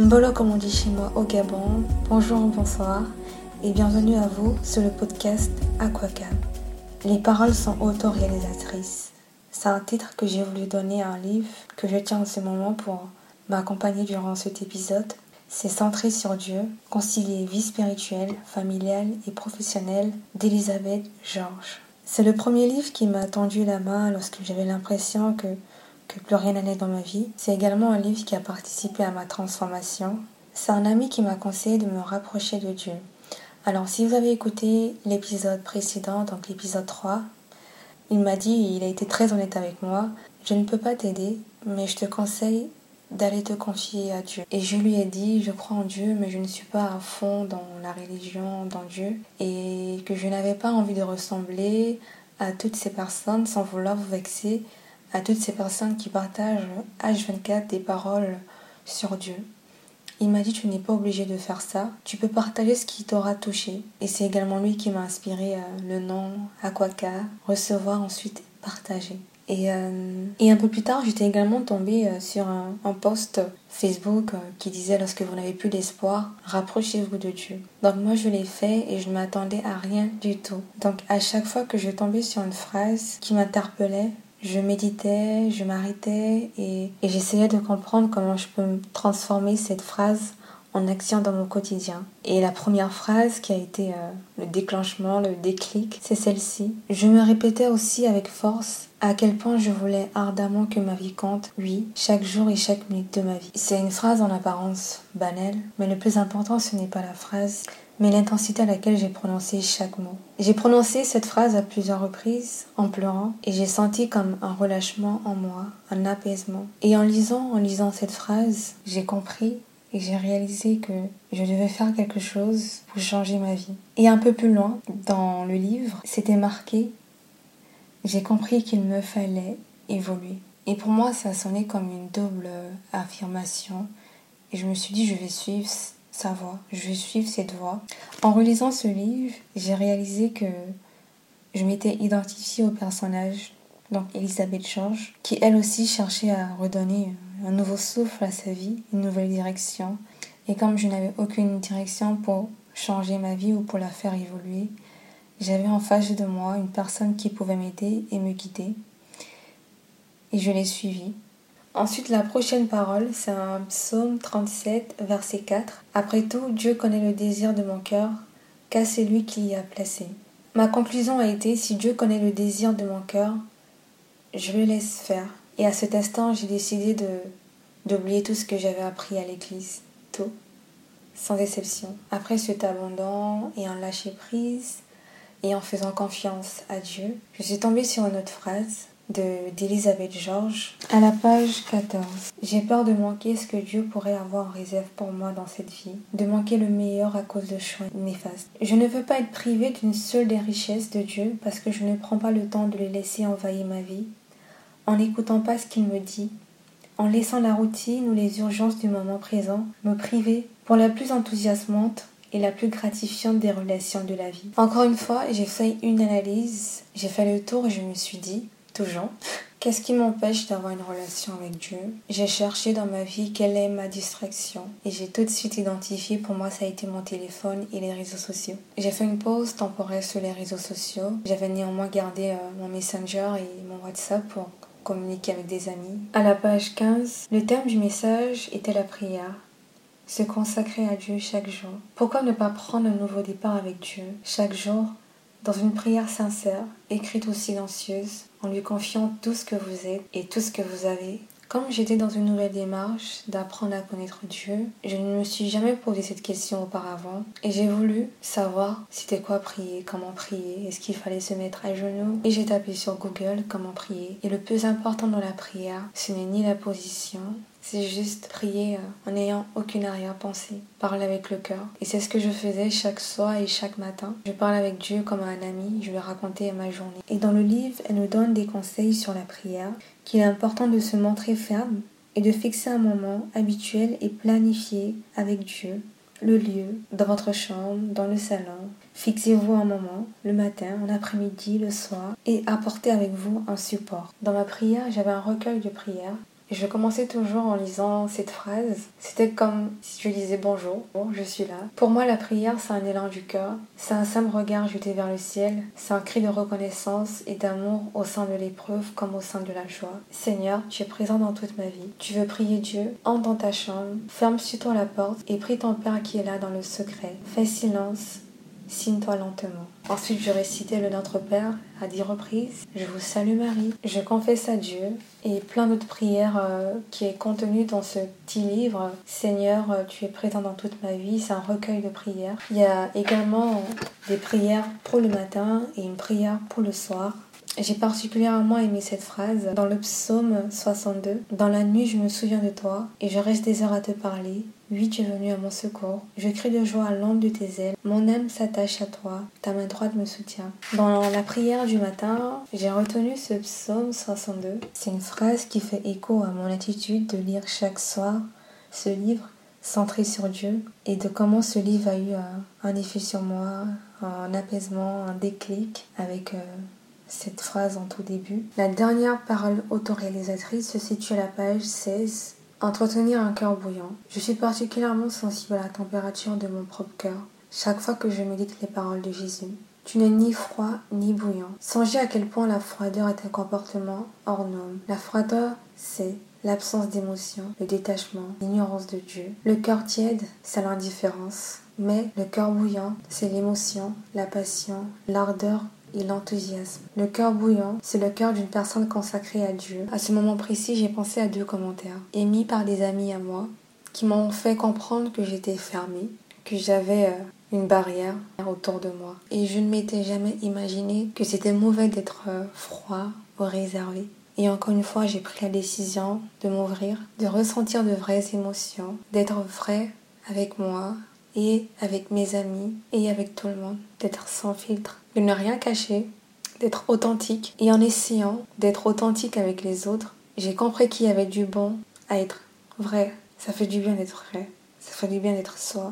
Mbolo comme on dit chez moi au Gabon, bonjour, bonsoir et bienvenue à vous sur le podcast Aquacab. Les paroles sont autoréalisatrices. C'est un titre que j'ai voulu donner à un livre que je tiens en ce moment pour m'accompagner durant cet épisode. C'est centré sur Dieu, concilier vie spirituelle, familiale et professionnelle d'Elisabeth Georges. C'est le premier livre qui m'a tendu la main lorsque j'avais l'impression que que plus rien n'allait dans ma vie. C'est également un livre qui a participé à ma transformation. C'est un ami qui m'a conseillé de me rapprocher de Dieu. Alors si vous avez écouté l'épisode précédent, donc l'épisode 3, il m'a dit, il a été très honnête avec moi, je ne peux pas t'aider, mais je te conseille d'aller te confier à Dieu. Et je lui ai dit, je crois en Dieu, mais je ne suis pas à fond dans la religion, dans Dieu, et que je n'avais pas envie de ressembler à toutes ces personnes sans vouloir vous vexer, à toutes ces personnes qui partagent H24 des paroles sur Dieu. Il m'a dit tu n'es pas obligé de faire ça, tu peux partager ce qui t'aura touché. Et c'est également lui qui m'a inspiré euh, le nom Aquaca, recevoir ensuite partager. Et, euh, et un peu plus tard, j'étais également tombée euh, sur un, un post Facebook qui disait lorsque vous n'avez plus d'espoir, rapprochez-vous de Dieu. Donc moi je l'ai fait et je ne m'attendais à rien du tout. Donc à chaque fois que je tombais sur une phrase qui m'interpellait, je méditais, je m'arrêtais et, j'essayais de comprendre comment je peux transformer cette phrase en action dans mon quotidien. Et la première phrase qui a été euh, le déclenchement, le déclic, c'est celle-ci. Je me répétais aussi avec force à quel point je voulais ardemment que ma vie compte, oui, chaque jour et chaque minute de ma vie. C'est une phrase en apparence banale, mais le plus important ce n'est pas la phrase, mais l'intensité à laquelle j'ai prononcé chaque mot. J'ai prononcé cette phrase à plusieurs reprises en pleurant et j'ai senti comme un relâchement en moi, un apaisement. Et en lisant, en lisant cette phrase, j'ai compris et j'ai réalisé que je devais faire quelque chose pour changer ma vie. Et un peu plus loin, dans le livre, c'était marqué J'ai compris qu'il me fallait évoluer. Et pour moi, ça sonnait comme une double affirmation. Et je me suis dit, je vais suivre sa je vais suivre cette voie. En relisant ce livre, j'ai réalisé que je m'étais identifiée au personnage, donc Elisabeth George, qui elle aussi cherchait à redonner un nouveau souffle à sa vie, une nouvelle direction. Et comme je n'avais aucune direction pour changer ma vie ou pour la faire évoluer, j'avais en face de moi une personne qui pouvait m'aider et me guider. Et je l'ai suivie. Ensuite, la prochaine parole, c'est un psaume 37, verset 4. Après tout, Dieu connaît le désir de mon cœur, car c'est lui qui y a placé. Ma conclusion a été, si Dieu connaît le désir de mon cœur, je le laisse faire. Et à cet instant, j'ai décidé de d'oublier tout ce que j'avais appris à l'église, tout, sans exception. Après cet abandon et en lâcher prise et en faisant confiance à Dieu, je suis tombée sur une autre phrase d'Elisabeth Georges à la page 14. J'ai peur de manquer ce que Dieu pourrait avoir en réserve pour moi dans cette vie, de manquer le meilleur à cause de choix néfastes. Je ne veux pas être privée d'une seule des richesses de Dieu parce que je ne prends pas le temps de les laisser envahir ma vie, en n'écoutant pas ce qu'il me dit, en laissant la routine ou les urgences du moment présent me priver pour la plus enthousiasmante et la plus gratifiante des relations de la vie. Encore une fois, j'ai fait une analyse, j'ai fait le tour et je me suis dit, toujours. Qu'est-ce qui m'empêche d'avoir une relation avec Dieu? J'ai cherché dans ma vie quelle est ma distraction et j'ai tout de suite identifié pour moi ça a été mon téléphone et les réseaux sociaux. J'ai fait une pause temporaire sur les réseaux sociaux. J'avais néanmoins gardé euh, mon Messenger et mon WhatsApp pour communiquer avec des amis. À la page 15, le thème du message était la prière. Se consacrer à Dieu chaque jour. Pourquoi ne pas prendre un nouveau départ avec Dieu chaque jour? Dans une prière sincère, écrite ou silencieuse, en lui confiant tout ce que vous êtes et tout ce que vous avez. Comme j'étais dans une nouvelle démarche d'apprendre à connaître Dieu, je ne me suis jamais posé cette question auparavant et j'ai voulu savoir c'était quoi prier, comment prier, est-ce qu'il fallait se mettre à genoux et j'ai tapé sur Google comment prier. Et le plus important dans la prière, ce n'est ni la position, c'est juste prier euh, en n'ayant aucune arrière-pensée. Parler avec le cœur. Et c'est ce que je faisais chaque soir et chaque matin. Je parle avec Dieu comme un ami, je lui racontais ma journée. Et dans le livre, elle nous donne des conseils sur la prière, qu'il est important de se montrer ferme et de fixer un moment habituel et planifié avec Dieu. Le lieu, dans votre chambre, dans le salon. Fixez-vous un moment, le matin, en après-midi, le soir, et apportez avec vous un support. Dans ma prière, j'avais un recueil de prières Je commençais toujours en lisant cette phrase. C'était comme si je disais bonjour, je suis là. Pour moi, la prière, c'est un élan du cœur, c'est un simple regard jeté vers le ciel, c'est un cri de reconnaissance et d'amour au sein de l'épreuve comme au sein de la joie. Seigneur, tu es présent dans toute ma vie. Tu veux prier Dieu, entre dans ta chambre, ferme sur toi la porte et prie ton Père qui est là dans le secret. Fais silence signe-toi lentement. Ensuite, je récitais le Notre Père à dix reprises. Je vous salue Marie. Je confesse à Dieu et plein d'autres prières euh, qui est contenu dans ce petit livre. Seigneur, euh, tu es présent dans toute ma vie. C'est un recueil de prières. Il y a également des prières pour le matin et une prière pour le soir. J'ai particulièrement aimé cette phrase dans le psaume 62. Dans la nuit, je me souviens de toi et je reste des heures à te parler. Oui, tu es venu à mon secours. Je crie de joie à l'ombre de tes ailes. Mon âme s'attache à toi. Ta main droite me soutient. Dans la prière du matin, j'ai retenu ce psaume 62. C'est une phrase qui fait écho à mon attitude de lire chaque soir ce livre centré sur Dieu et de comment ce livre a eu un, effet sur moi, un apaisement, un déclic avec... Euh, cette phrase en tout début. La dernière parole autoréalisatrice se situe à la page 16. Entretenir un cœur bouillant. Je suis particulièrement sensible à la température de mon propre cœur chaque fois que je médite les paroles de Jésus. Tu n'es ni froid ni bouillant. Songez à quel point la froideur est un comportement hors norme. La froideur, c'est l'absence d'émotion, le détachement, l'ignorance de Dieu. Le cœur tiède, c'est l'indifférence. Mais le cœur bouillant, c'est l'émotion, la passion, l'ardeur et l'enthousiasme. Le cœur bouillant, c'est le cœur d'une personne consacrée à Dieu. À ce moment précis, j'ai pensé à deux commentaires émis par des amis à moi qui m'ont fait comprendre que j'étais fermée, que j'avais euh, une barrière autour de moi. Et je ne m'étais jamais imaginé que c'était mauvais d'être euh, froid ou réservé. Et encore une fois, j'ai pris la décision de m'ouvrir, de ressentir de vraies émotions, d'être vrai avec moi et avec mes amis et avec tout le monde, d'être sans filtre de ne rien cacher, d'être authentique. Et en essayant d'être authentique avec les autres, j'ai compris qu'il y avait du bon à être vrai. Ça fait du bien d'être vrai. Ça fait du bien d'être soi.